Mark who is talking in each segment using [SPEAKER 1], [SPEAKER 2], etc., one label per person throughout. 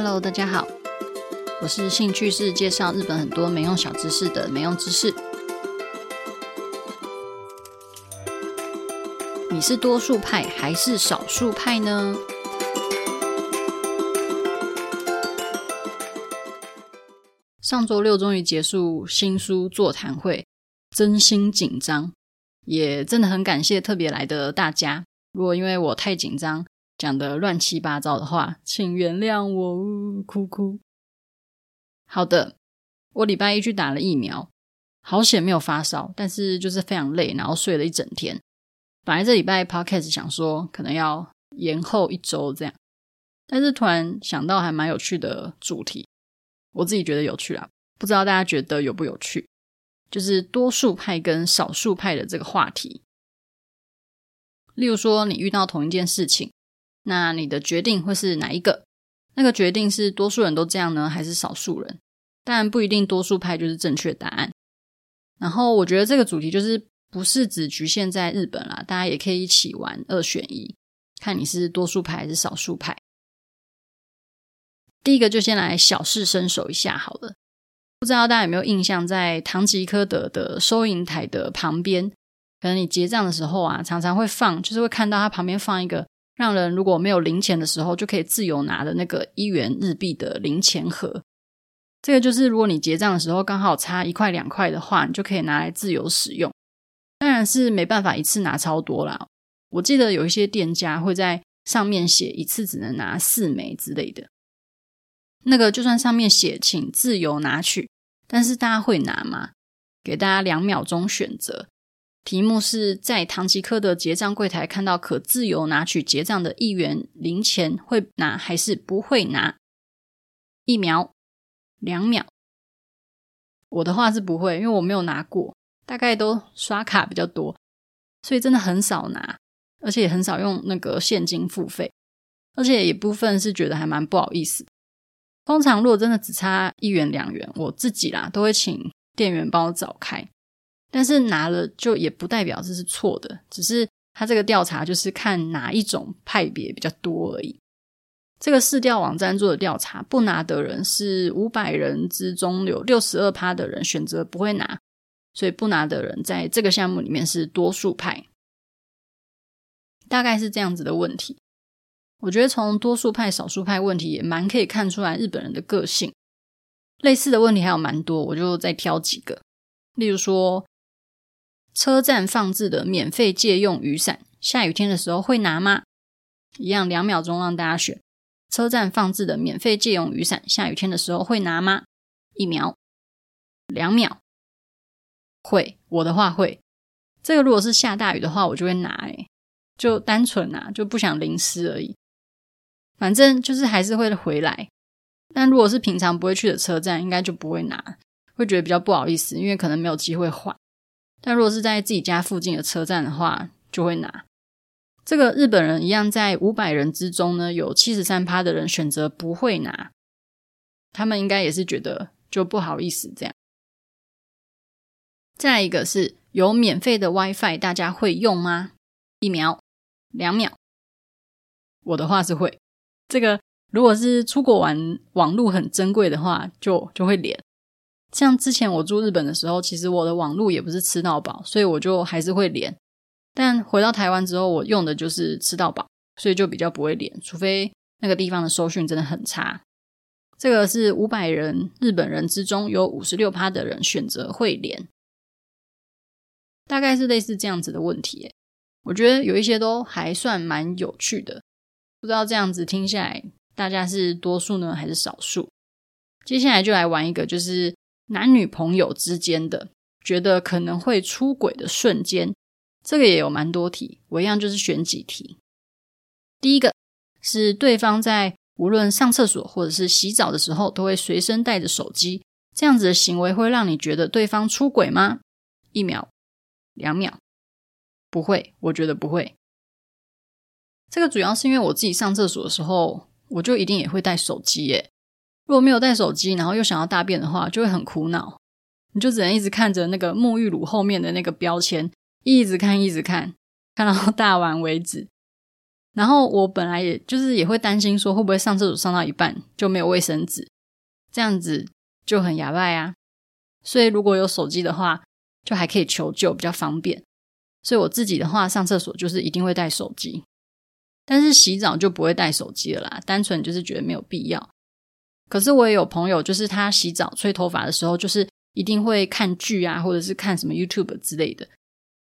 [SPEAKER 1] Hello，大家好，我是兴趣是介绍日本很多没用小知识的没用知识。你是多数派还是少数派呢？上周六终于结束新书座谈会，真心紧张，也真的很感谢特别来的大家。如果因为我太紧张，讲的乱七八糟的话，请原谅我，哭哭。好的，我礼拜一去打了疫苗，好险没有发烧，但是就是非常累，然后睡了一整天。本来这礼拜 podcast 想说可能要延后一周这样，但是突然想到还蛮有趣的主题，我自己觉得有趣啊，不知道大家觉得有不有趣？就是多数派跟少数派的这个话题。例如说，你遇到同一件事情，那你的决定会是哪一个？那个决定是多数人都这样呢，还是少数人？当然不一定，多数派就是正确答案。然后我觉得这个主题就是不是只局限在日本啦，大家也可以一起玩二选一，看你是多数派还是少数派。第一个就先来小试身手一下好了，不知道大家有没有印象，在唐吉诃德的收银台的旁边。可能你结账的时候啊，常常会放，就是会看到它旁边放一个让人如果没有零钱的时候就可以自由拿的那个一元日币的零钱盒。这个就是如果你结账的时候刚好差一块两块的话，你就可以拿来自由使用。当然是没办法一次拿超多啦。我记得有一些店家会在上面写一次只能拿四枚之类的。那个就算上面写请自由拿取，但是大家会拿吗？给大家两秒钟选择。题目是在唐吉诃德结账柜台看到可自由拿取结账的一元零钱，会拿还是不会拿？一秒、两秒。我的话是不会，因为我没有拿过，大概都刷卡比较多，所以真的很少拿，而且也很少用那个现金付费，而且也部分是觉得还蛮不好意思。通常如果真的只差一元两元，我自己啦都会请店员帮我找开。但是拿了就也不代表这是错的，只是他这个调查就是看哪一种派别比较多而已。这个市调网站做的调查，不拿的人是五百人之中有六十二趴的人选择不会拿，所以不拿的人在这个项目里面是多数派，大概是这样子的问题。我觉得从多数派、少数派问题也蛮可以看出来日本人的个性。类似的问题还有蛮多，我就再挑几个，例如说。车站放置的免费借用雨伞，下雨天的时候会拿吗？一样，两秒钟让大家选。车站放置的免费借用雨伞，下雨天的时候会拿吗？一秒，两秒，会。我的话会。这个如果是下大雨的话，我就会拿。哎，就单纯拿，就不想淋湿而已。反正就是还是会回来。但如果是平常不会去的车站，应该就不会拿，会觉得比较不好意思，因为可能没有机会换。但如果是在自己家附近的车站的话，就会拿。这个日本人一样，在五百人之中呢，有七十三趴的人选择不会拿。他们应该也是觉得就不好意思这样。再一个是有免费的 WiFi，大家会用吗？一秒、两秒。我的话是会。这个如果是出国玩，网络很珍贵的话，就就会连。像之前我住日本的时候，其实我的网路也不是吃到饱，所以我就还是会连。但回到台湾之后，我用的就是吃到饱，所以就比较不会连，除非那个地方的收讯真的很差。这个是五百人日本人之中有五十六趴的人选择会连，大概是类似这样子的问题。我觉得有一些都还算蛮有趣的，不知道这样子听下来，大家是多数呢还是少数？接下来就来玩一个，就是。男女朋友之间的觉得可能会出轨的瞬间，这个也有蛮多题，我一样就是选几题。第一个是对方在无论上厕所或者是洗澡的时候都会随身带着手机，这样子的行为会让你觉得对方出轨吗？一秒、两秒，不会，我觉得不会。这个主要是因为我自己上厕所的时候，我就一定也会带手机耶。如果没有带手机，然后又想要大便的话，就会很苦恼。你就只能一直看着那个沐浴乳后面的那个标签，一直看，一直看，看到大完为止。然后我本来也就是也会担心说，会不会上厕所上到一半就没有卫生纸，这样子就很哑巴啊。所以如果有手机的话，就还可以求救，比较方便。所以我自己的话，上厕所就是一定会带手机，但是洗澡就不会带手机了啦，单纯就是觉得没有必要。可是我也有朋友，就是他洗澡、吹头发的时候，就是一定会看剧啊，或者是看什么 YouTube 之类的，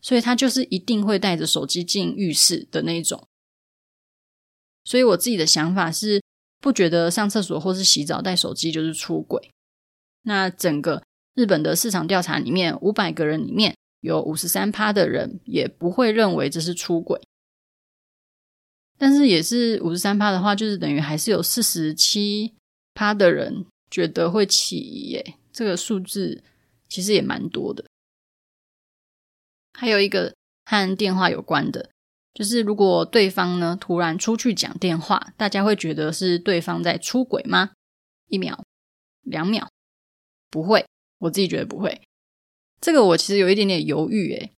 [SPEAKER 1] 所以他就是一定会带着手机进浴室的那一种。所以我自己的想法是，不觉得上厕所或是洗澡带手机就是出轨。那整个日本的市场调查里面，五百个人里面有五十三趴的人也不会认为这是出轨。但是也是五十三趴的话，就是等于还是有四十七。他的人觉得会起疑耶，这个数字其实也蛮多的。还有一个和电话有关的，就是如果对方呢突然出去讲电话，大家会觉得是对方在出轨吗？一秒、两秒，不会，我自己觉得不会。这个我其实有一点点犹豫诶，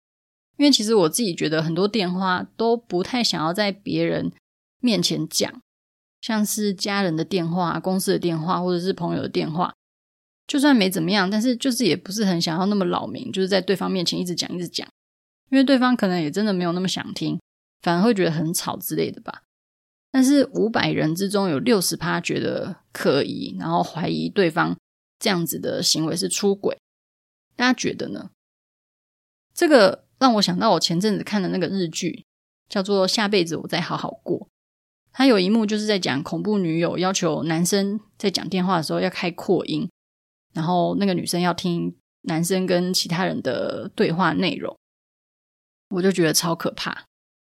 [SPEAKER 1] 因为其实我自己觉得很多电话都不太想要在别人面前讲。像是家人的电话、公司的电话，或者是朋友的电话，就算没怎么样，但是就是也不是很想要那么扰民，就是在对方面前一直讲、一直讲，因为对方可能也真的没有那么想听，反而会觉得很吵之类的吧。但是五百人之中有六十趴觉得可疑，然后怀疑对方这样子的行为是出轨，大家觉得呢？这个让我想到我前阵子看的那个日剧，叫做《下辈子我再好好过》。他有一幕就是在讲恐怖女友要求男生在讲电话的时候要开扩音，然后那个女生要听男生跟其他人的对话内容，我就觉得超可怕。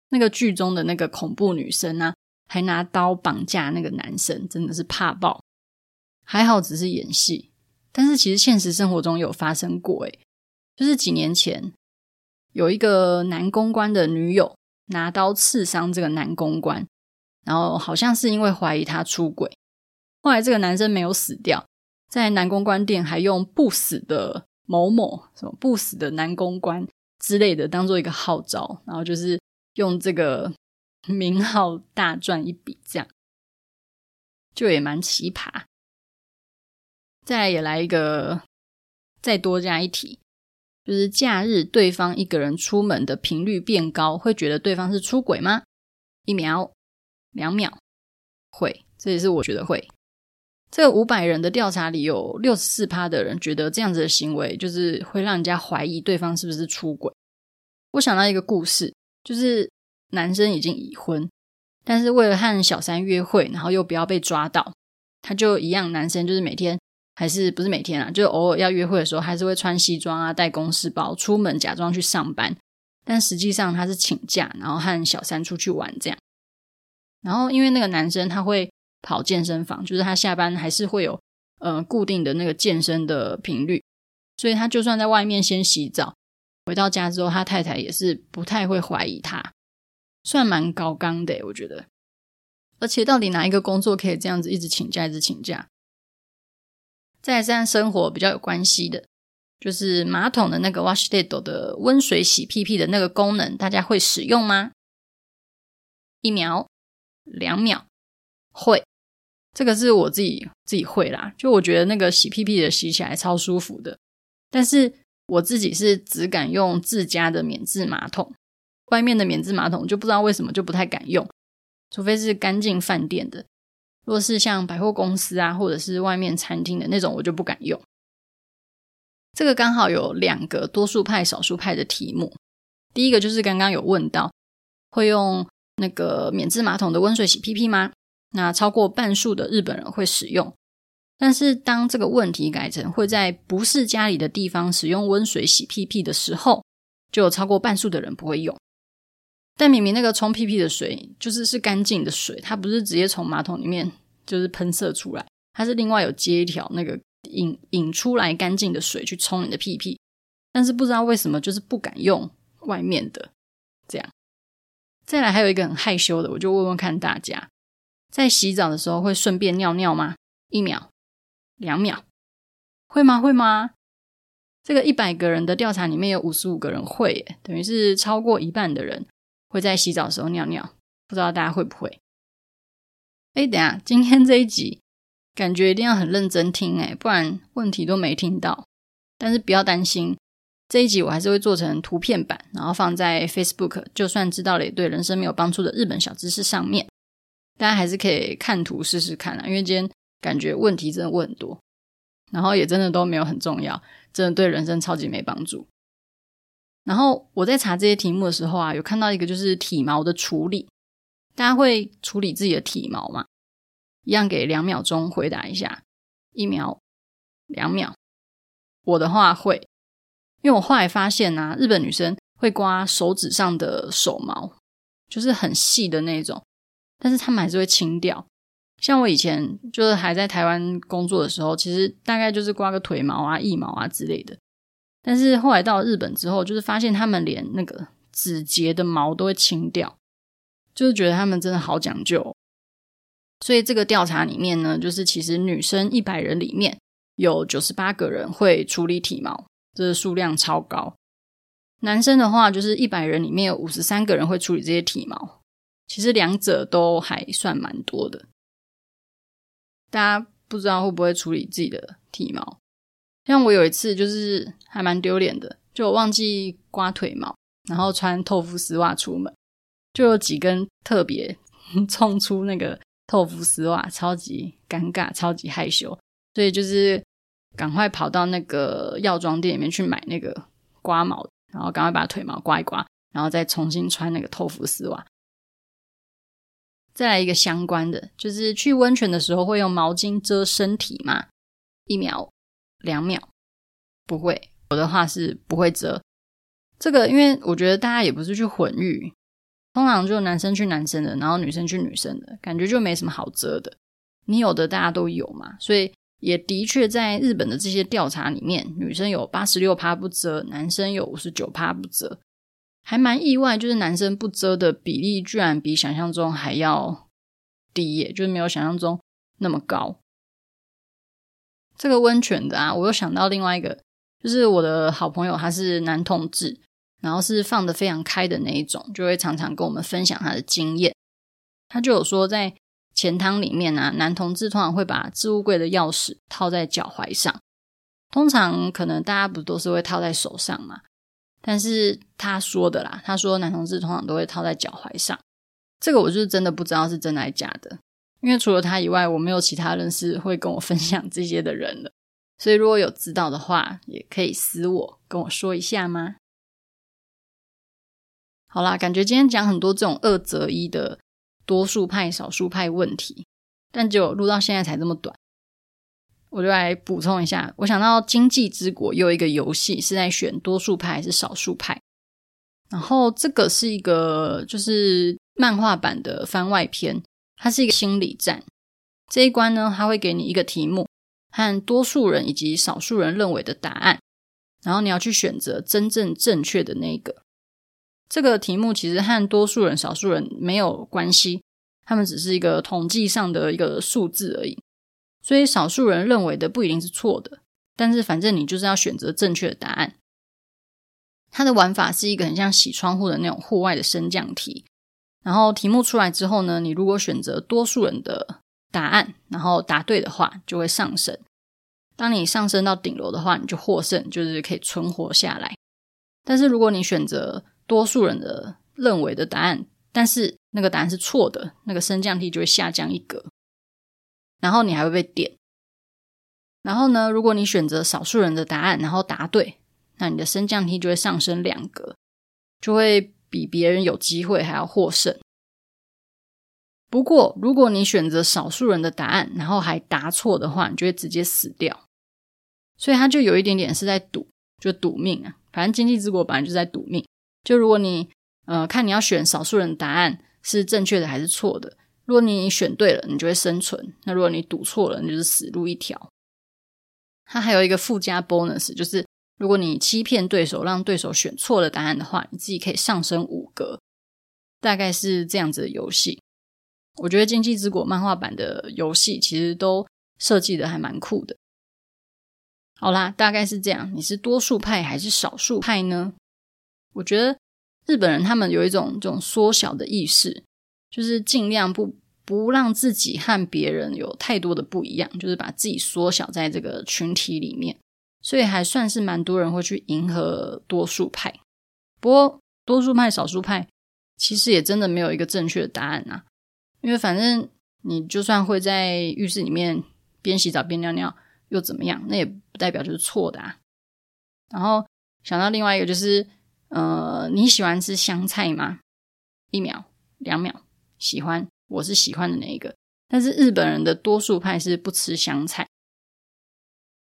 [SPEAKER 1] 那个剧中的那个恐怖女生呢、啊，还拿刀绑架那个男生，真的是怕爆。还好只是演戏，但是其实现实生活中有发生过。诶，就是几年前有一个男公关的女友拿刀刺伤这个男公关。然后好像是因为怀疑他出轨，后来这个男生没有死掉，在男公关店还用“不死的某某”什么“不死的男公关”之类的当做一个号召，然后就是用这个 名号大赚一笔，这样就也蛮奇葩。再也来一个，再多加一题，就是假日对方一个人出门的频率变高，会觉得对方是出轨吗？一秒。两秒会，这也是我觉得会。这个五百人的调查里，有六十四趴的人觉得这样子的行为就是会让人家怀疑对方是不是出轨。我想到一个故事，就是男生已经已婚，但是为了和小三约会，然后又不要被抓到，他就一样，男生就是每天还是不是每天啊，就偶尔要约会的时候，还是会穿西装啊，带公事包出门，假装去上班，但实际上他是请假，然后和小三出去玩这样。然后，因为那个男生他会跑健身房，就是他下班还是会有呃固定的那个健身的频率，所以他就算在外面先洗澡，回到家之后，他太太也是不太会怀疑他，算蛮高刚的，我觉得。而且，到底哪一个工作可以这样子一直请假，一直请假？再这样生活比较有关系的，就是马桶的那个 washlet 的温水洗屁屁的那个功能，大家会使用吗？一秒。两秒会，这个是我自己自己会啦。就我觉得那个洗屁屁的洗起来超舒服的，但是我自己是只敢用自家的免治马桶，外面的免治马桶就不知道为什么就不太敢用，除非是干净饭店的。如果是像百货公司啊，或者是外面餐厅的那种，我就不敢用。这个刚好有两个多数派、少数派的题目。第一个就是刚刚有问到会用。那个免治马桶的温水洗屁屁吗？那超过半数的日本人会使用，但是当这个问题改成会在不是家里的地方使用温水洗屁屁的时候，就有超过半数的人不会用。但明明那个冲屁屁的水就是是干净的水，它不是直接从马桶里面就是喷射出来，它是另外有接一条那个引引出来干净的水去冲你的屁屁，但是不知道为什么就是不敢用外面的这样。再来还有一个很害羞的，我就问问看大家，在洗澡的时候会顺便尿尿吗？一秒、两秒，会吗？会吗？这个一百个人的调查里面有五十五个人会，等于是超过一半的人会在洗澡的时候尿尿。不知道大家会不会？哎，等下，今天这一集感觉一定要很认真听哎，不然问题都没听到。但是不要担心，这一集我还是会做成图片版，然后放在 Facebook。就算知道了也对人生没有帮助的日本小知识上面，大家还是可以看图试试看啊。因为今天感觉问题真的问很多，然后也真的都没有很重要，真的对人生超级没帮助。然后我在查这些题目的时候啊，有看到一个就是体毛的处理，大家会处理自己的体毛吗？一样给两秒钟回答一下，一秒、两秒。我的话会，因为我后来发现啊，日本女生会刮手指上的手毛，就是很细的那种，但是她们还是会清掉。像我以前就是还在台湾工作的时候，其实大概就是刮个腿毛啊、腋毛啊之类的。但是后来到日本之后，就是发现他们连那个指节的毛都会清掉，就是觉得他们真的好讲究。所以这个调查里面呢，就是其实女生一百人里面有九十八个人会处理体毛，这个数量超高。男生的话，就是一百人里面有五十三个人会处理这些体毛，其实两者都还算蛮多的。大家不知道会不会处理自己的体毛？像我有一次就是还蛮丢脸的，就我忘记刮腿毛，然后穿透肤丝袜出门，就有几根特别 冲出那个透肤丝袜，超级尴尬，超级害羞，所以就是赶快跑到那个药妆店里面去买那个刮毛，然后赶快把腿毛刮一刮，然后再重新穿那个透肤丝袜。再来一个相关的，就是去温泉的时候会用毛巾遮身体吗？一秒。两秒不会，我的话是不会遮这个，因为我觉得大家也不是去混浴，通常就男生去男生的，然后女生去女生的，感觉就没什么好遮的。你有的大家都有嘛，所以也的确在日本的这些调查里面，女生有八十六趴不遮，男生有五十九趴不遮，还蛮意外，就是男生不遮的比例居然比想象中还要低耶，就是没有想象中那么高。这个温泉的啊，我又想到另外一个，就是我的好朋友，他是男同志，然后是放得非常开的那一种，就会常常跟我们分享他的经验。他就有说，在钱汤里面啊，男同志通常会把置物柜的钥匙套在脚踝上，通常可能大家不都是会套在手上嘛？但是他说的啦，他说男同志通常都会套在脚踝上，这个我就是真的不知道是真的还是假的。因为除了他以外，我没有其他人是会跟我分享这些的人了。所以如果有知道的话，也可以私我跟我说一下吗？好啦，感觉今天讲很多这种二择一的多数派、少数派问题，但就录到现在才这么短，我就来补充一下。我想到《经济之国》有一个游戏是在选多数派还是少数派，然后这个是一个就是漫画版的番外篇。它是一个心理战，这一关呢，它会给你一个题目和多数人以及少数人认为的答案，然后你要去选择真正正确的那一个。这个题目其实和多数人、少数人没有关系，他们只是一个统计上的一个数字而已。所以少数人认为的不一定是错的，但是反正你就是要选择正确的答案。它的玩法是一个很像洗窗户的那种户外的升降题。然后题目出来之后呢，你如果选择多数人的答案，然后答对的话，就会上升。当你上升到顶楼的话，你就获胜，就是可以存活下来。但是如果你选择多数人的认为的答案，但是那个答案是错的，那个升降梯就会下降一格，然后你还会被点。然后呢，如果你选择少数人的答案，然后答对，那你的升降梯就会上升两格，就会。比别人有机会还要获胜。不过，如果你选择少数人的答案，然后还答错的话，你就会直接死掉。所以，他就有一点点是在赌，就赌命啊。反正经济之国本来就在赌命。就如果你呃看你要选少数人答案是正确的还是错的，如果你选对了，你就会生存；那如果你赌错了，你就是死路一条。它还有一个附加 bonus，就是。如果你欺骗对手，让对手选错了答案的话，你自己可以上升五格，大概是这样子的游戏。我觉得《经济之国》漫画版的游戏其实都设计的还蛮酷的。好啦，大概是这样。你是多数派还是少数派呢？我觉得日本人他们有一种这种缩小的意识，就是尽量不不让自己和别人有太多的不一样，就是把自己缩小在这个群体里面。所以还算是蛮多人会去迎合多数派。不过多数派、少数派其实也真的没有一个正确的答案啊，因为反正你就算会在浴室里面边洗澡边尿尿，又怎么样？那也不代表就是错的啊。然后想到另外一个就是，呃，你喜欢吃香菜吗？一秒、两秒，喜欢，我是喜欢的那一个。但是日本人的多数派是不吃香菜，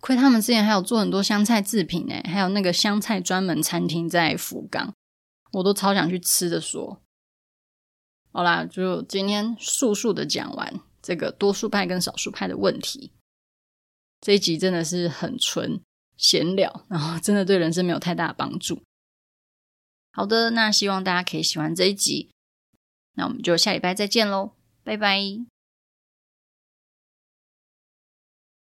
[SPEAKER 1] 亏他们之前还有做很多香菜制品呢，还有那个香菜专门餐厅在福冈，我都超想去吃的说。好啦，就今天速速的讲完这个多数派跟少数派的问题。这一集真的是很纯闲聊，然后真的对人生没有太大的帮助。好的，那希望大家可以喜欢这一集。那我们就下礼拜再见喽，拜拜。